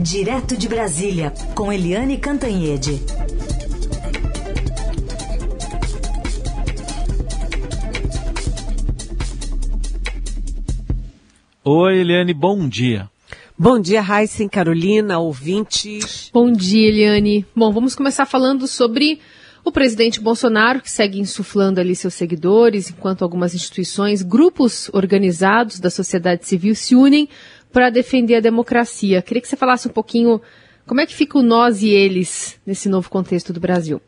Direto de Brasília, com Eliane Cantanhede. Oi, Eliane, bom dia. Bom dia, Raíssen, Carolina, ouvintes. Bom dia, Eliane. Bom, vamos começar falando sobre o presidente Bolsonaro, que segue insuflando ali seus seguidores, enquanto algumas instituições, grupos organizados da sociedade civil se unem para defender a democracia. Queria que você falasse um pouquinho como é que fica o nós e eles nesse novo contexto do Brasil.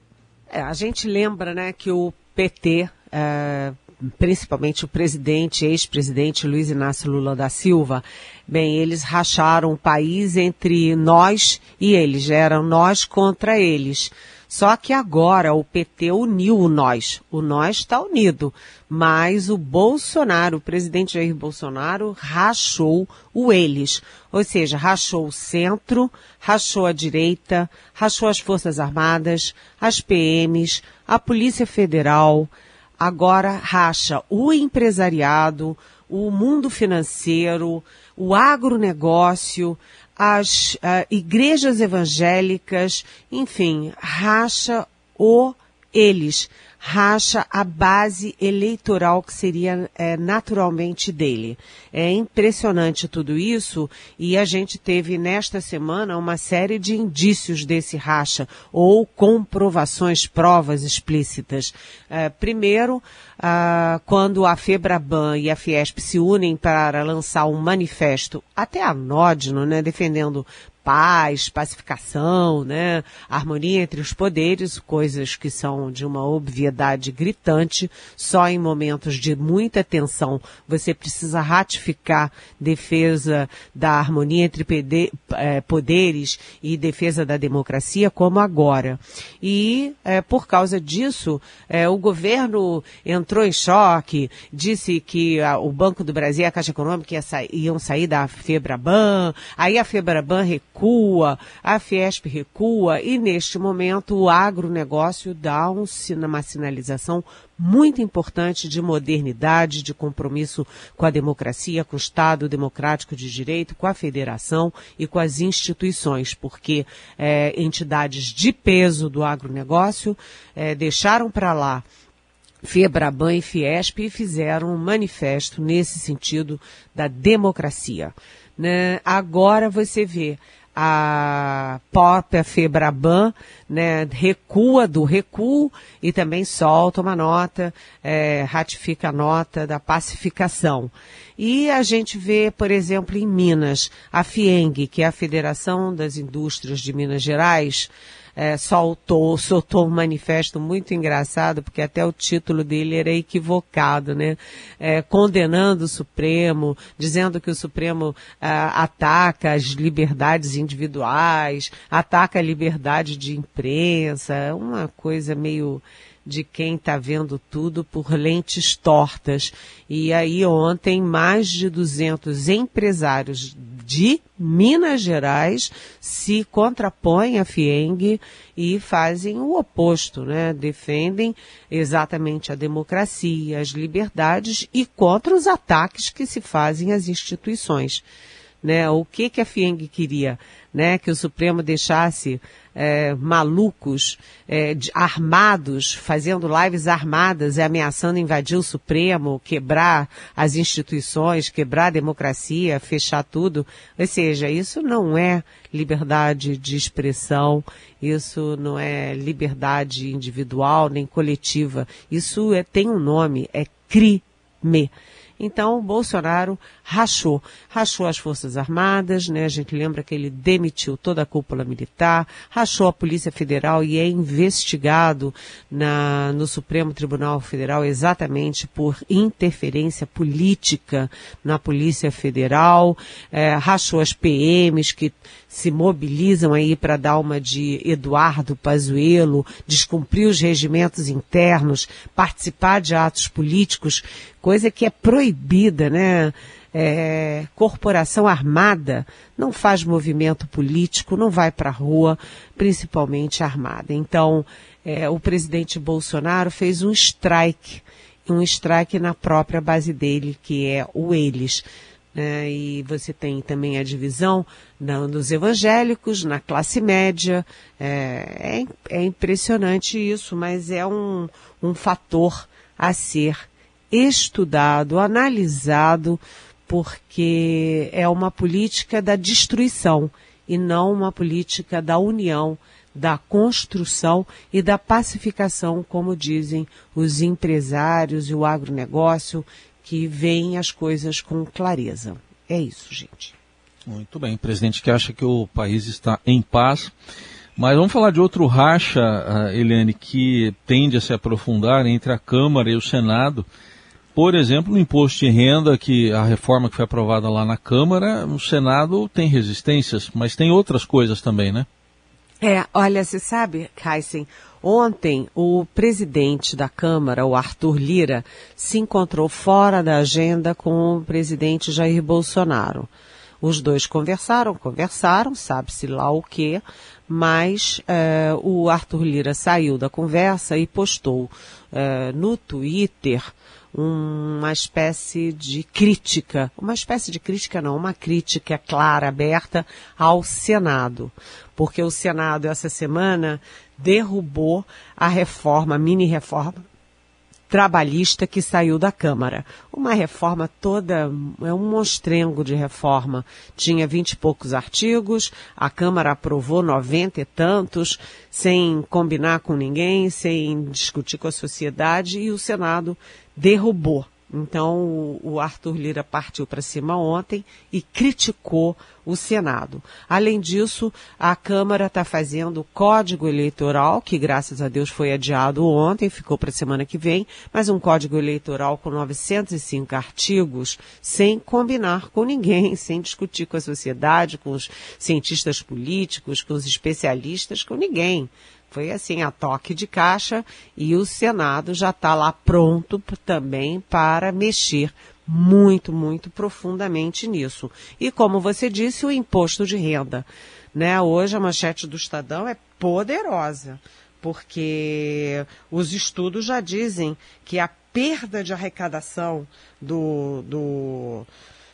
É, a gente lembra né, que o PT, é, principalmente o presidente, ex-presidente Luiz Inácio Lula da Silva, bem, eles racharam o país entre nós e eles, eram nós contra eles. Só que agora o PT uniu o nós. O nós está unido. Mas o Bolsonaro, o presidente Jair Bolsonaro, rachou o eles. Ou seja, rachou o centro, rachou a direita, rachou as Forças Armadas, as PMs, a Polícia Federal. Agora racha o empresariado, o mundo financeiro, o agronegócio, as uh, igrejas evangélicas, enfim, racha o eles, racha a base eleitoral que seria é, naturalmente dele. É impressionante tudo isso e a gente teve nesta semana uma série de indícios desse racha ou comprovações, provas explícitas. É, primeiro, ah, quando a Febraban e a Fiesp se unem para lançar um manifesto, até anódino, né, defendendo paz, pacificação, né, harmonia entre os poderes, coisas que são de uma obviedade gritante. Só em momentos de muita tensão você precisa ratificar defesa da harmonia entre é, poderes e defesa da democracia, como agora. E é, por causa disso, é, o governo entrou em choque, disse que a, o Banco do Brasil e a Caixa Econômica ia sa iam sair da Febraban, aí a Febraban recua, a Fiesp recua e neste momento o agronegócio dá um, uma sinalização muito importante de modernidade, de compromisso com a democracia, com o Estado democrático de direito, com a federação e com as instituições, porque é, entidades de peso do agronegócio é, deixaram para lá Febraban e Fiesp fizeram um manifesto nesse sentido da democracia. Né? Agora você vê a própria Febraban né, recua do recuo e também solta uma nota, é, ratifica a nota da pacificação. E a gente vê, por exemplo, em Minas, a FIENG, que é a Federação das Indústrias de Minas Gerais, é, soltou, soltou um manifesto muito engraçado, porque até o título dele era equivocado, né? É, condenando o Supremo, dizendo que o Supremo ah, ataca as liberdades individuais, ataca a liberdade de imprensa, uma coisa meio de quem está vendo tudo por lentes tortas. E aí ontem mais de 200 empresários de Minas Gerais se contrapõem à FIENG e fazem o oposto, né? Defendem exatamente a democracia, as liberdades e contra os ataques que se fazem às instituições. Né? O que, que a FIENG queria? Né? Que o Supremo deixasse é, malucos, é, de, armados, fazendo lives armadas e ameaçando invadir o Supremo, quebrar as instituições, quebrar a democracia, fechar tudo. Ou seja, isso não é liberdade de expressão, isso não é liberdade individual nem coletiva. Isso é, tem um nome, é crime. Então, Bolsonaro rachou. Rachou as Forças Armadas, né? A gente lembra que ele demitiu toda a cúpula militar, rachou a Polícia Federal e é investigado na, no Supremo Tribunal Federal exatamente por interferência política na Polícia Federal, é, rachou as PMs que se mobilizam aí para dar uma de Eduardo Pazuello, descumprir os regimentos internos, participar de atos políticos, coisa que é proibida, né? É, corporação armada não faz movimento político, não vai para a rua, principalmente armada. Então, é, o presidente Bolsonaro fez um strike, um strike na própria base dele, que é o eles né? e você tem também a divisão na, dos evangélicos, na classe média. É, é, é impressionante isso, mas é um, um fator a ser estudado, analisado, porque é uma política da destruição e não uma política da união, da construção e da pacificação, como dizem os empresários e o agronegócio, que veem as coisas com clareza. É isso, gente. Muito bem, presidente que acha que o país está em paz. Mas vamos falar de outro racha, uh, Eliane, que tende a se aprofundar entre a Câmara e o Senado. Por exemplo, o imposto de renda, que a reforma que foi aprovada lá na Câmara, o Senado tem resistências, mas tem outras coisas também, né? É, olha, você sabe, Heisen, ontem o presidente da Câmara, o Arthur Lira, se encontrou fora da agenda com o presidente Jair Bolsonaro. Os dois conversaram, conversaram, sabe-se lá o quê, mas é, o Arthur Lira saiu da conversa e postou é, no Twitter uma espécie de crítica, uma espécie de crítica não, uma crítica clara, aberta ao Senado, porque o Senado essa semana derrubou a reforma, a mini reforma trabalhista que saiu da Câmara. Uma reforma toda, é um monstrengo de reforma. Tinha vinte e poucos artigos, a Câmara aprovou noventa e tantos, sem combinar com ninguém, sem discutir com a sociedade, e o Senado derrubou. Então, o Arthur Lira partiu para cima ontem e criticou o Senado. Além disso, a Câmara está fazendo o código eleitoral, que graças a Deus foi adiado ontem, ficou para a semana que vem, mas um código eleitoral com 905 artigos, sem combinar com ninguém, sem discutir com a sociedade, com os cientistas políticos, com os especialistas, com ninguém. Foi assim, a toque de caixa e o Senado já está lá pronto também para mexer muito, muito profundamente nisso. E como você disse, o imposto de renda. Né? Hoje a manchete do Estadão é poderosa, porque os estudos já dizem que a perda de arrecadação do, do,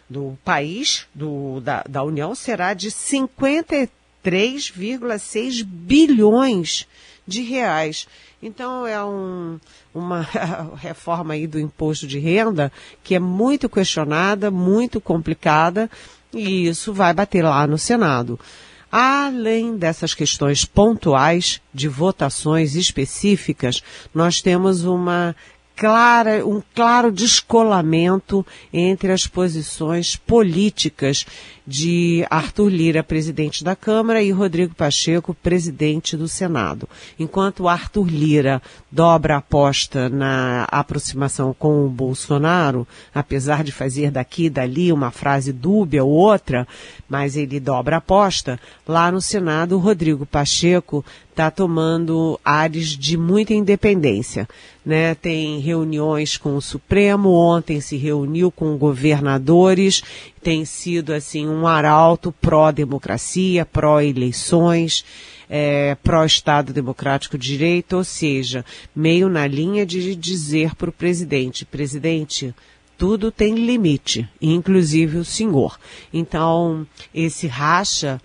do país, do, da, da União, será de 53 3,6 bilhões de reais. Então é um, uma reforma aí do imposto de renda que é muito questionada, muito complicada e isso vai bater lá no Senado. Além dessas questões pontuais de votações específicas, nós temos uma clara, um claro descolamento entre as posições políticas de Arthur Lira, presidente da Câmara, e Rodrigo Pacheco, presidente do Senado. Enquanto Arthur Lira dobra a aposta na aproximação com o Bolsonaro, apesar de fazer daqui e dali uma frase dúbia ou outra, mas ele dobra a aposta, lá no Senado Rodrigo Pacheco está tomando ares de muita independência. Né? Tem reuniões com o Supremo, ontem se reuniu com governadores, tem sido assim um arauto pró-democracia, pró-eleições, é, pró-Estado Democrático de Direito, ou seja, meio na linha de dizer para o presidente, presidente, tudo tem limite, inclusive o senhor. Então, esse racha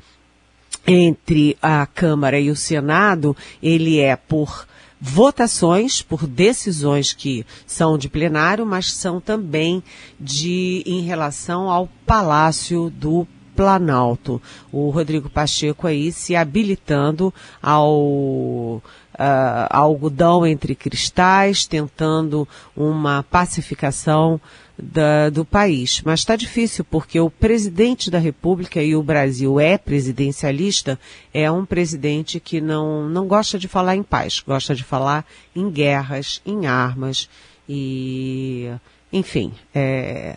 entre a Câmara e o Senado, ele é por votações, por decisões que são de plenário, mas são também de em relação ao Palácio do Planalto. O Rodrigo Pacheco aí se habilitando ao uh, algodão entre cristais, tentando uma pacificação da, do país. Mas está difícil porque o presidente da República e o Brasil é presidencialista, é um presidente que não, não gosta de falar em paz, gosta de falar em guerras, em armas e, enfim, é,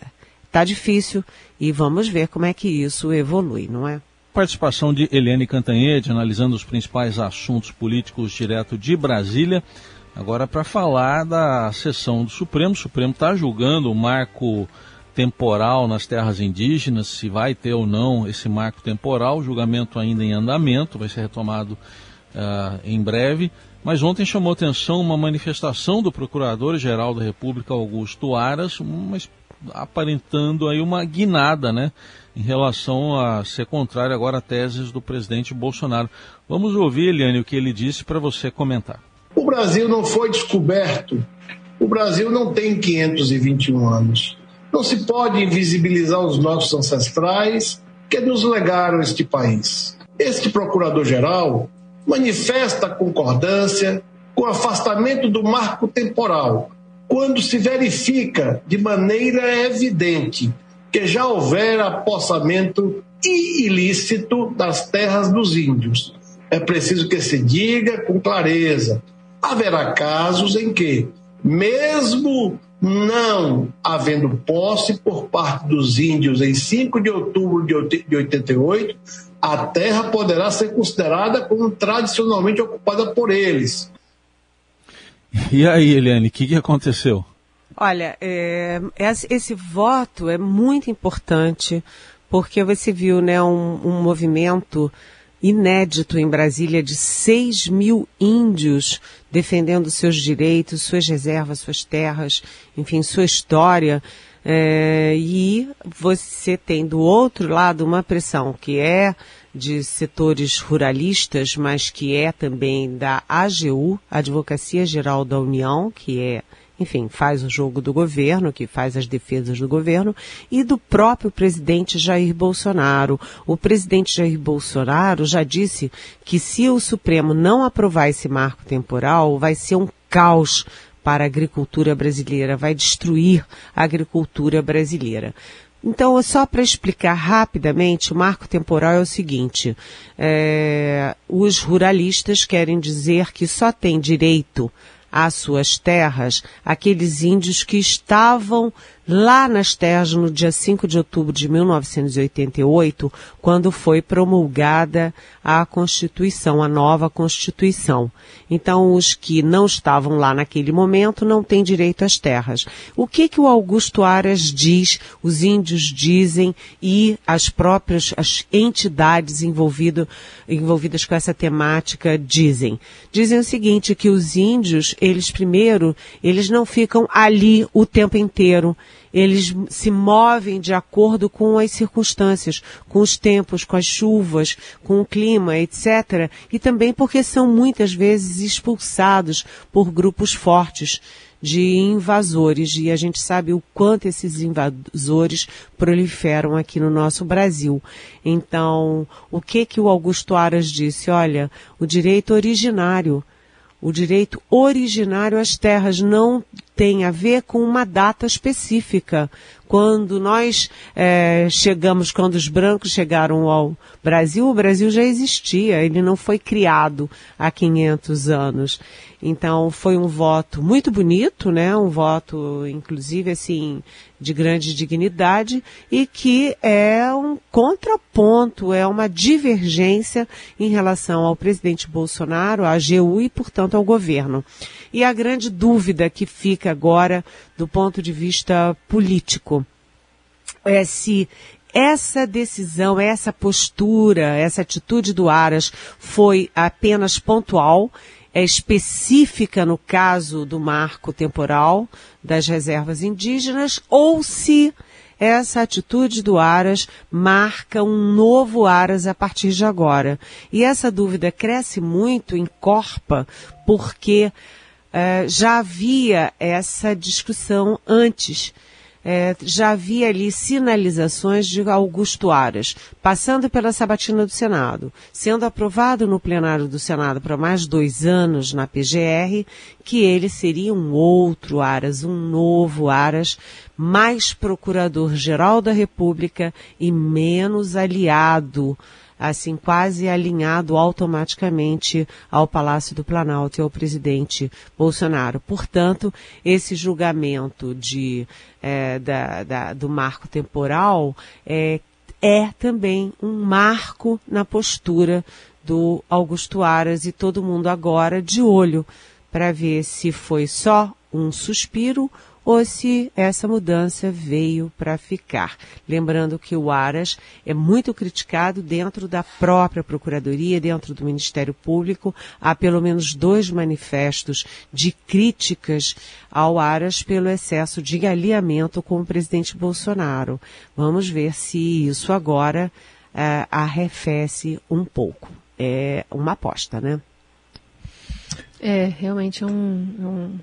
tá difícil e vamos ver como é que isso evolui, não é? Participação de Eliane Cantanhede, analisando os principais assuntos políticos direto de Brasília. Agora, para falar da sessão do Supremo, o Supremo está julgando o marco temporal nas terras indígenas, se vai ter ou não esse marco temporal, o julgamento ainda em andamento, vai ser retomado uh, em breve. Mas ontem chamou atenção uma manifestação do Procurador-Geral da República, Augusto Aras, uma aparentando aí uma guinada, né? Em relação a ser contrário agora a teses do presidente Bolsonaro. Vamos ouvir, Eliane, o que ele disse para você comentar. O Brasil não foi descoberto. O Brasil não tem 521 anos. Não se pode invisibilizar os nossos ancestrais que nos legaram este país. Este procurador-geral manifesta concordância com o afastamento do marco temporal, quando se verifica de maneira evidente que já houver apossamento ilícito das terras dos índios. É preciso que se diga com clareza: haverá casos em que, mesmo não havendo posse por parte dos índios em 5 de outubro de 88, a terra poderá ser considerada como tradicionalmente ocupada por eles. E aí, Eliane, o que, que aconteceu? Olha, é, esse voto é muito importante porque você viu né, um, um movimento inédito em Brasília de 6 mil índios defendendo seus direitos, suas reservas, suas terras, enfim, sua história. É, e você tem do outro lado uma pressão que é de setores ruralistas, mas que é também da AGU, Advocacia Geral da União, que é enfim, faz o jogo do governo, que faz as defesas do governo, e do próprio presidente Jair Bolsonaro. O presidente Jair Bolsonaro já disse que se o Supremo não aprovar esse marco temporal, vai ser um caos para a agricultura brasileira, vai destruir a agricultura brasileira. Então, só para explicar rapidamente, o marco temporal é o seguinte: é, os ruralistas querem dizer que só tem direito às suas terras aqueles índios que estavam lá nas terras no dia 5 de outubro de 1988, quando foi promulgada a Constituição, a nova Constituição. Então, os que não estavam lá naquele momento não têm direito às terras. O que que o Augusto Aras diz, os índios dizem e as próprias as entidades envolvido, envolvidas com essa temática dizem? Dizem o seguinte, que os índios, eles primeiro, eles não ficam ali o tempo inteiro eles se movem de acordo com as circunstâncias, com os tempos, com as chuvas, com o clima, etc. E também porque são muitas vezes expulsados por grupos fortes de invasores e a gente sabe o quanto esses invasores proliferam aqui no nosso Brasil. Então, o que que o Augusto Aras disse? Olha, o direito originário o direito originário às terras não tem a ver com uma data específica. Quando nós é, chegamos, quando os brancos chegaram ao Brasil, o Brasil já existia, ele não foi criado há 500 anos. Então foi um voto muito bonito, né? Um voto, inclusive, assim, de grande dignidade e que é um contraponto, é uma divergência em relação ao presidente Bolsonaro, à AGU e, portanto, ao governo. E a grande dúvida que fica agora do ponto de vista político é se essa decisão, essa postura, essa atitude do Aras foi apenas pontual é específica no caso do marco temporal das reservas indígenas ou se essa atitude do Aras marca um novo Aras a partir de agora. E essa dúvida cresce muito, encorpa, porque uh, já havia essa discussão antes é, já havia ali sinalizações de Augusto Aras, passando pela sabatina do Senado, sendo aprovado no plenário do Senado para mais dois anos na PGR, que ele seria um outro Aras, um novo Aras, mais procurador-geral da República e menos aliado assim quase alinhado automaticamente ao Palácio do Planalto e ao presidente Bolsonaro. Portanto, esse julgamento de, é, da, da, do marco temporal é, é também um marco na postura do Augusto Aras e todo mundo agora de olho para ver se foi só um suspiro ou se essa mudança veio para ficar. Lembrando que o Aras é muito criticado dentro da própria Procuradoria, dentro do Ministério Público. Há pelo menos dois manifestos de críticas ao Aras pelo excesso de alinhamento com o presidente Bolsonaro. Vamos ver se isso agora uh, arrefece um pouco. É uma aposta, né? É, realmente é um, é um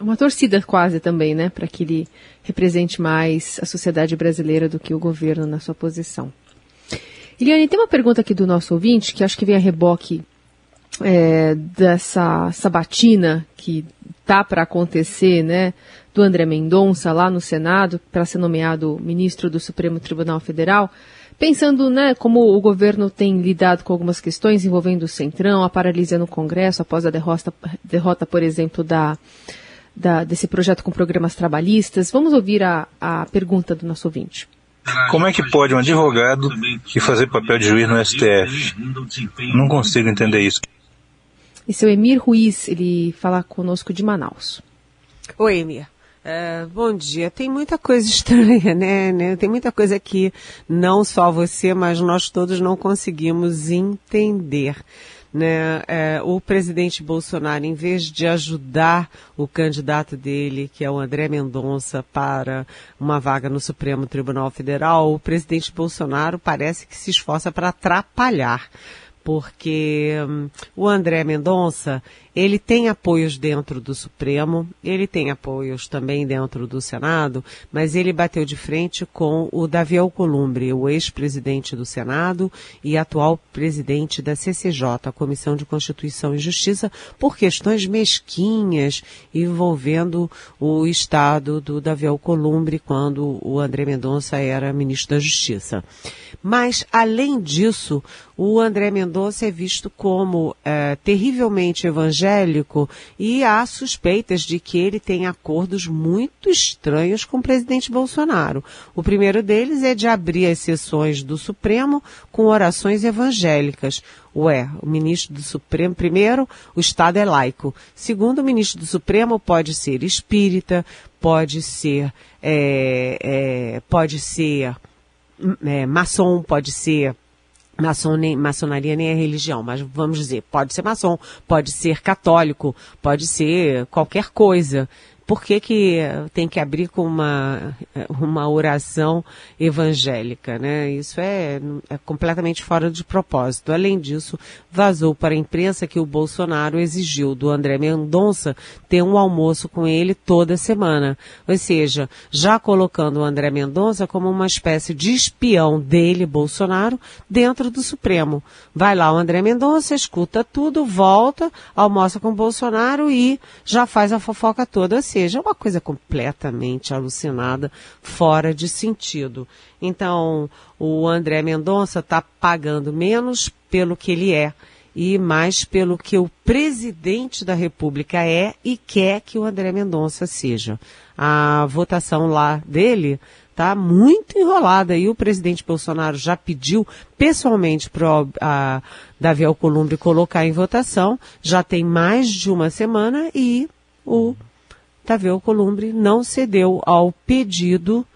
uma torcida quase também, né, para que ele represente mais a sociedade brasileira do que o governo na sua posição. Eliane, tem uma pergunta aqui do nosso ouvinte, que acho que vem a reboque é, dessa sabatina que tá para acontecer, né, do André Mendonça lá no Senado, para ser nomeado ministro do Supremo Tribunal Federal. Pensando, né, como o governo tem lidado com algumas questões envolvendo o Centrão, a paralisia no Congresso após a derrota, derrota por exemplo, da, da, desse projeto com programas trabalhistas. Vamos ouvir a, a pergunta do nosso ouvinte. Como é que pode um advogado que fazer papel de juiz no STF? Não consigo entender isso. Esse é o Emir Ruiz, ele fala conosco de Manaus. Oi, Emir. Uh, bom dia. Tem muita coisa estranha, né, né? Tem muita coisa que não só você, mas nós todos não conseguimos entender né, é, o presidente Bolsonaro, em vez de ajudar o candidato dele, que é o André Mendonça, para uma vaga no Supremo Tribunal Federal, o presidente Bolsonaro parece que se esforça para atrapalhar porque hum, o André Mendonça, ele tem apoios dentro do Supremo, ele tem apoios também dentro do Senado, mas ele bateu de frente com o Davi Alcolumbre, o ex-presidente do Senado e atual presidente da CCJ, a Comissão de Constituição e Justiça, por questões mesquinhas envolvendo o Estado do Davi Alcolumbre quando o André Mendonça era ministro da Justiça. Mas, além disso, o André Mendonça é visto como é, terrivelmente evangélico e há suspeitas de que ele tem acordos muito estranhos com o presidente Bolsonaro. O primeiro deles é de abrir as sessões do Supremo com orações evangélicas. Ué, o ministro do Supremo, primeiro, o Estado é laico. Segundo, o ministro do Supremo pode ser espírita, pode ser, é, é, pode ser é, maçom, pode ser maçom nem, maçonaria nem é religião, mas vamos dizer, pode ser maçom, pode ser católico, pode ser qualquer coisa por que, que tem que abrir com uma, uma oração evangélica, né? Isso é, é completamente fora de propósito. Além disso, vazou para a imprensa que o Bolsonaro exigiu do André Mendonça ter um almoço com ele toda semana. Ou seja, já colocando o André Mendonça como uma espécie de espião dele, Bolsonaro, dentro do Supremo. Vai lá o André Mendonça, escuta tudo, volta, almoça com o Bolsonaro e já faz a fofoca toda. Assim, seja, é uma coisa completamente alucinada, fora de sentido. Então, o André Mendonça está pagando menos pelo que ele é e mais pelo que o presidente da República é e quer que o André Mendonça seja. A votação lá dele está muito enrolada e o presidente Bolsonaro já pediu pessoalmente para Davi Alcolumbre colocar em votação. Já tem mais de uma semana e o Davi Alcolumbre não cedeu ao pedido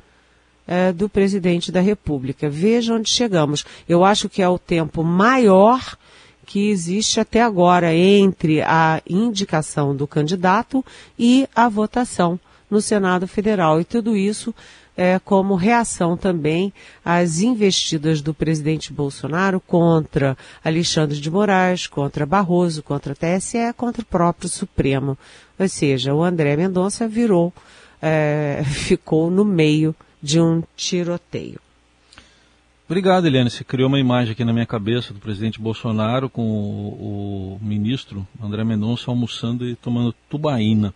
é, do presidente da República. Veja onde chegamos. Eu acho que é o tempo maior que existe até agora entre a indicação do candidato e a votação no Senado Federal. E tudo isso é, como reação também às investidas do presidente Bolsonaro contra Alexandre de Moraes, contra Barroso, contra a TSE, contra o próprio Supremo. Ou seja, o André Mendonça virou, é, ficou no meio de um tiroteio. Obrigado, Eliane. Você criou uma imagem aqui na minha cabeça do presidente Bolsonaro com o, o ministro André Mendonça almoçando e tomando tubaína.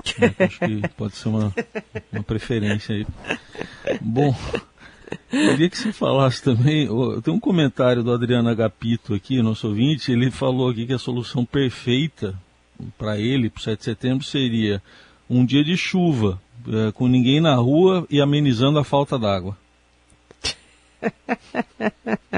Acho que pode ser uma, uma preferência aí. Bom, queria que você falasse também. Tem um comentário do Adriano Agapito aqui, nosso ouvinte. Ele falou aqui que a solução perfeita para ele, para o 7 de setembro, seria um dia de chuva, é, com ninguém na rua e amenizando a falta d'água.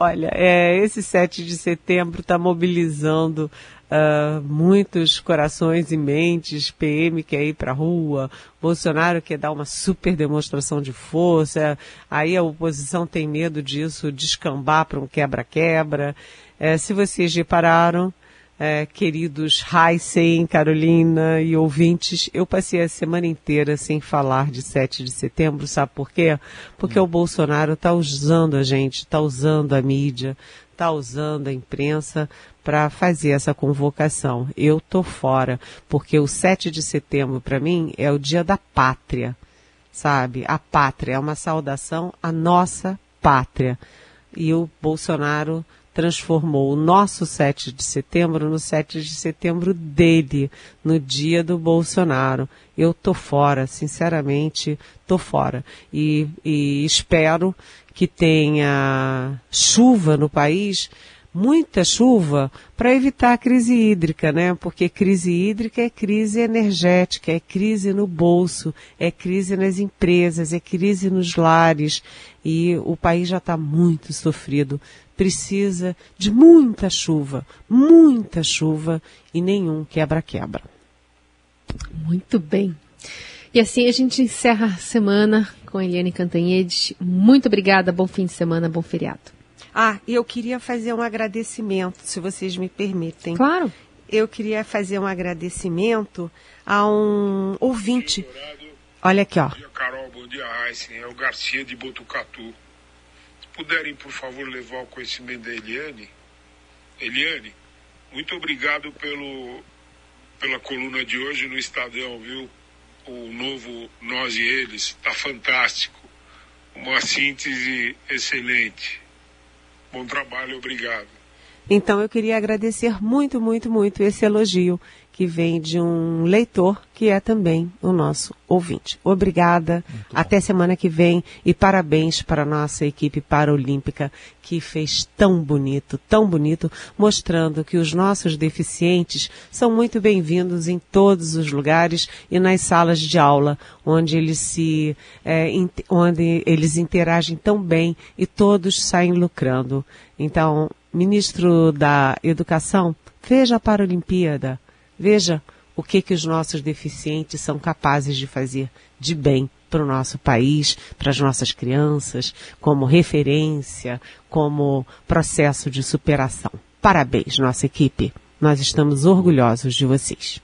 Olha, é, esse 7 de setembro está mobilizando uh, muitos corações e mentes. PM quer ir para a rua, Bolsonaro quer dar uma super demonstração de força. Aí a oposição tem medo disso descambar para um quebra-quebra. É, se vocês repararam, é, queridos Heisen, Carolina e ouvintes, eu passei a semana inteira sem falar de 7 de setembro, sabe por quê? Porque hum. o Bolsonaro está usando a gente, está usando a mídia, está usando a imprensa para fazer essa convocação. Eu tô fora, porque o 7 de setembro para mim é o dia da pátria, sabe? A pátria é uma saudação à nossa pátria. E o Bolsonaro transformou o nosso 7 de setembro no 7 de setembro dele, no dia do Bolsonaro. Eu tô fora, sinceramente, tô fora. E, e espero que tenha chuva no país muita chuva para evitar a crise hídrica, né? Porque crise hídrica é crise energética, é crise no bolso, é crise nas empresas, é crise nos lares e o país já está muito sofrido. Precisa de muita chuva, muita chuva e nenhum quebra-quebra. Muito bem. E assim a gente encerra a semana com Eliane Cantanhede. Muito obrigada, bom fim de semana, bom feriado. Ah, e eu queria fazer um agradecimento, se vocês me permitem. Claro. Eu queria fazer um agradecimento a um ouvinte. Olha aqui, ó. Bom dia, Carol. Bom dia, Heisen. É o Garcia de Botucatu. Puderem, por favor, levar o conhecimento da Eliane. Eliane, muito obrigado pelo, pela coluna de hoje no Estadão, viu? O novo Nós e Eles. Está fantástico. Uma síntese excelente. Bom trabalho, obrigado. Então eu queria agradecer muito, muito, muito esse elogio que vem de um leitor que é também o nosso ouvinte. Obrigada, até semana que vem e parabéns para a nossa equipe paralímpica que fez tão bonito, tão bonito, mostrando que os nossos deficientes são muito bem-vindos em todos os lugares e nas salas de aula, onde eles se, é, onde eles interagem tão bem e todos saem lucrando. Então, ministro da Educação, veja a Paralimpíada Veja o que, que os nossos deficientes são capazes de fazer de bem para o nosso país, para as nossas crianças, como referência, como processo de superação. Parabéns, nossa equipe. Nós estamos orgulhosos de vocês.